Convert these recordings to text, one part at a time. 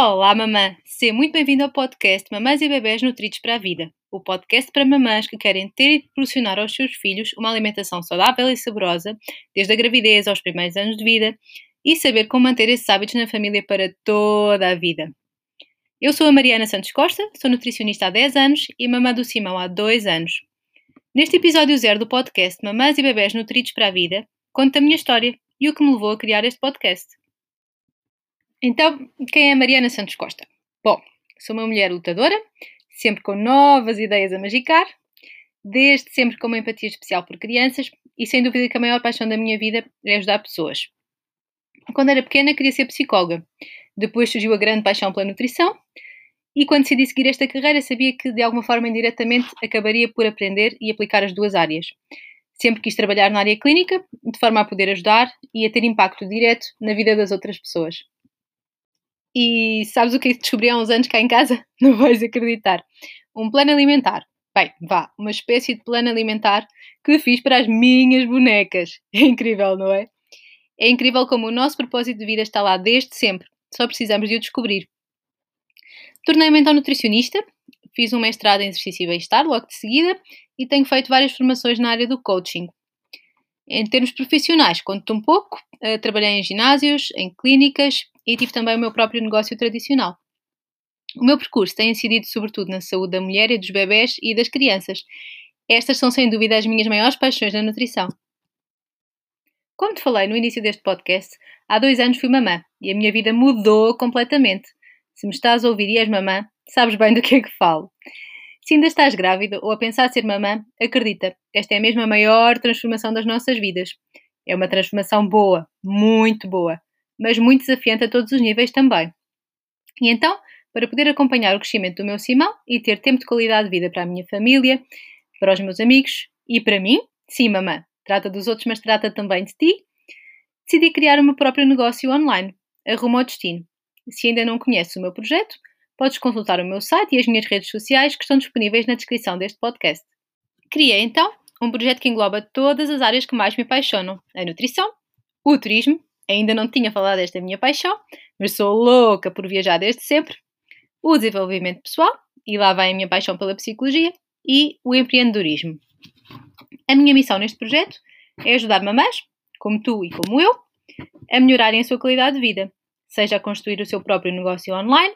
Olá, mamã! Seja muito bem-vindo ao podcast Mamães e Bebés Nutridos para a Vida, o podcast para mamães que querem ter e proporcionar aos seus filhos uma alimentação saudável e saborosa, desde a gravidez aos primeiros anos de vida, e saber como manter esses hábitos na família para toda a vida. Eu sou a Mariana Santos Costa, sou nutricionista há 10 anos e mamã do Simão há 2 anos. Neste episódio zero do podcast Mamães e Bebés Nutridos para a Vida, conto a minha história e o que me levou a criar este podcast. Então, quem é Mariana Santos Costa? Bom, sou uma mulher lutadora, sempre com novas ideias a magicar, desde sempre com uma empatia especial por crianças e sem dúvida que a maior paixão da minha vida é ajudar pessoas. Quando era pequena queria ser psicóloga, depois surgiu a grande paixão pela nutrição e quando decidi seguir esta carreira sabia que de alguma forma indiretamente acabaria por aprender e aplicar as duas áreas. Sempre quis trabalhar na área clínica, de forma a poder ajudar e a ter impacto direto na vida das outras pessoas. E sabes o que descobri há uns anos cá em casa? Não vais acreditar. Um plano alimentar. Bem, vá, uma espécie de plano alimentar que fiz para as minhas bonecas. É incrível, não é? É incrível como o nosso propósito de vida está lá desde sempre. Só precisamos de o descobrir. Tornei-me então nutricionista, fiz um mestrado em exercício e bem-estar logo de seguida e tenho feito várias formações na área do coaching. Em termos profissionais, conto-te um pouco. Uh, trabalhei em ginásios, em clínicas e tive também o meu próprio negócio tradicional. O meu percurso tem incidido sobretudo na saúde da mulher e dos bebés e das crianças. Estas são sem dúvida as minhas maiores paixões na nutrição. Como te falei no início deste podcast, há dois anos fui mamã e a minha vida mudou completamente. Se me estás a ouvir e és mamã, sabes bem do que é que falo. Se ainda estás grávida ou a pensar ser mamã, acredita, esta é mesmo a maior transformação das nossas vidas. É uma transformação boa, muito boa, mas muito desafiante a todos os níveis também. E então, para poder acompanhar o crescimento do meu Simão e ter tempo de qualidade de vida para a minha família, para os meus amigos e para mim, sim, mamã, trata dos outros, mas trata também de ti, decidi criar o meu próprio negócio online, Arrumo ao Destino. Se ainda não conheces o meu projeto, podes consultar o meu site e as minhas redes sociais que estão disponíveis na descrição deste podcast. Criei então um projeto que engloba todas as áreas que mais me apaixonam: a nutrição, o turismo, ainda não tinha falado desta minha paixão, mas sou louca por viajar desde sempre, o desenvolvimento pessoal, e lá vai a minha paixão pela psicologia, e o empreendedorismo. A minha missão neste projeto é ajudar mamães, como tu e como eu, a melhorarem a sua qualidade de vida, seja a construir o seu próprio negócio online,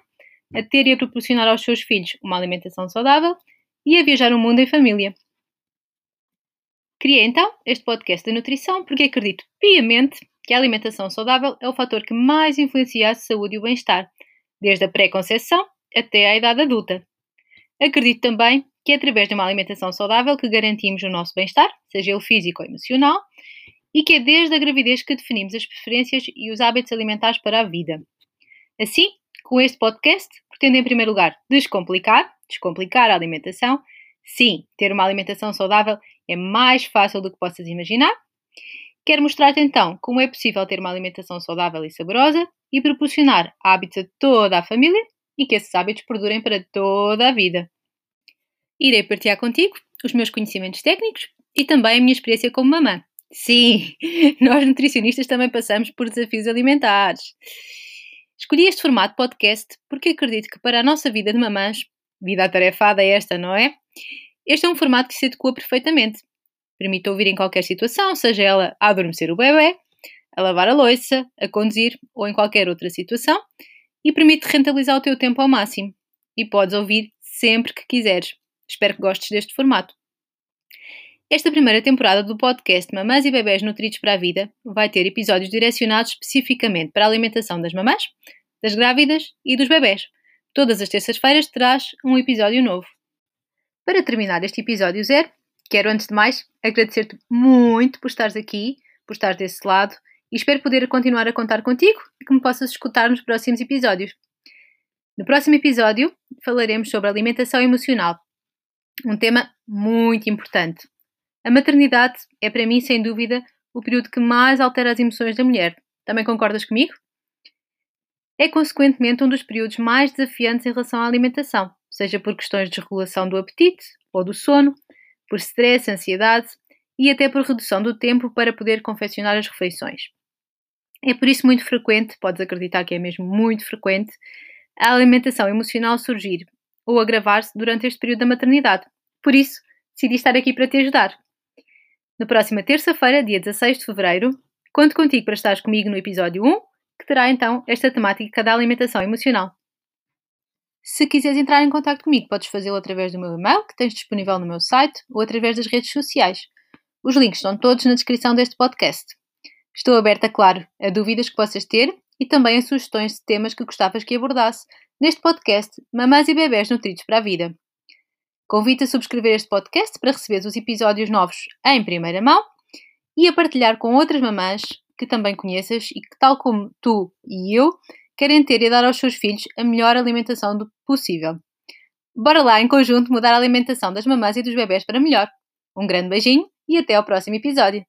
a ter e a proporcionar aos seus filhos uma alimentação saudável e a viajar o mundo em família. Criei então este podcast da nutrição porque acredito piamente que a alimentação saudável é o fator que mais influencia a saúde e o bem-estar, desde a pré-conceição até à idade adulta. Acredito também que é através de uma alimentação saudável que garantimos o nosso bem-estar, seja ele físico ou emocional, e que é desde a gravidez que definimos as preferências e os hábitos alimentares para a vida. Assim, com este podcast, pretendo em primeiro lugar descomplicar, descomplicar a alimentação. Sim, ter uma alimentação saudável é mais fácil do que possas imaginar. Quero mostrar-te então como é possível ter uma alimentação saudável e saborosa e proporcionar hábitos a toda a família e que esses hábitos perdurem para toda a vida. Irei partilhar contigo os meus conhecimentos técnicos e também a minha experiência como mamã. Sim, nós nutricionistas também passamos por desafios alimentares. Escolhi este formato podcast porque acredito que para a nossa vida de mamãs, vida atarefada é esta, não é? Este é um formato que se adequa perfeitamente. Permite ouvir em qualquer situação, seja ela a adormecer o bebê, a lavar a louça, a conduzir ou em qualquer outra situação, e permite rentabilizar o teu tempo ao máximo. E podes ouvir sempre que quiseres. Espero que gostes deste formato. Esta primeira temporada do podcast Mamães e Bebés Nutridos para a Vida vai ter episódios direcionados especificamente para a alimentação das mamães, das grávidas e dos bebés. Todas as terças-feiras terás um episódio novo. Para terminar este episódio zero, quero antes de mais agradecer-te muito por estares aqui, por estares desse lado e espero poder continuar a contar contigo e que me possas escutar nos próximos episódios. No próximo episódio falaremos sobre alimentação emocional, um tema muito importante. A maternidade é para mim, sem dúvida, o período que mais altera as emoções da mulher. Também concordas comigo? É, consequentemente, um dos períodos mais desafiantes em relação à alimentação, seja por questões de desregulação do apetite ou do sono, por stress, ansiedade e até por redução do tempo para poder confeccionar as refeições. É por isso muito frequente, podes acreditar que é mesmo muito frequente, a alimentação emocional surgir ou agravar-se durante este período da maternidade. Por isso, decidi estar aqui para te ajudar. Na próxima terça-feira, dia 16 de fevereiro, conto contigo para estares comigo no episódio 1, que terá então esta temática da alimentação emocional. Se quiseres entrar em contato comigo, podes fazê-lo através do meu e-mail, que tens disponível no meu site, ou através das redes sociais. Os links estão todos na descrição deste podcast. Estou aberta, claro, a dúvidas que possas ter e também a sugestões de temas que gostavas que abordasse neste podcast Mamães e Bebés Nutridos para a Vida. Convido a subscrever este podcast para receber os episódios novos em primeira mão e a partilhar com outras mamães que também conheças e que, tal como tu e eu, querem ter e dar aos seus filhos a melhor alimentação possível. Bora lá, em conjunto, mudar a alimentação das mamães e dos bebés para melhor. Um grande beijinho e até ao próximo episódio.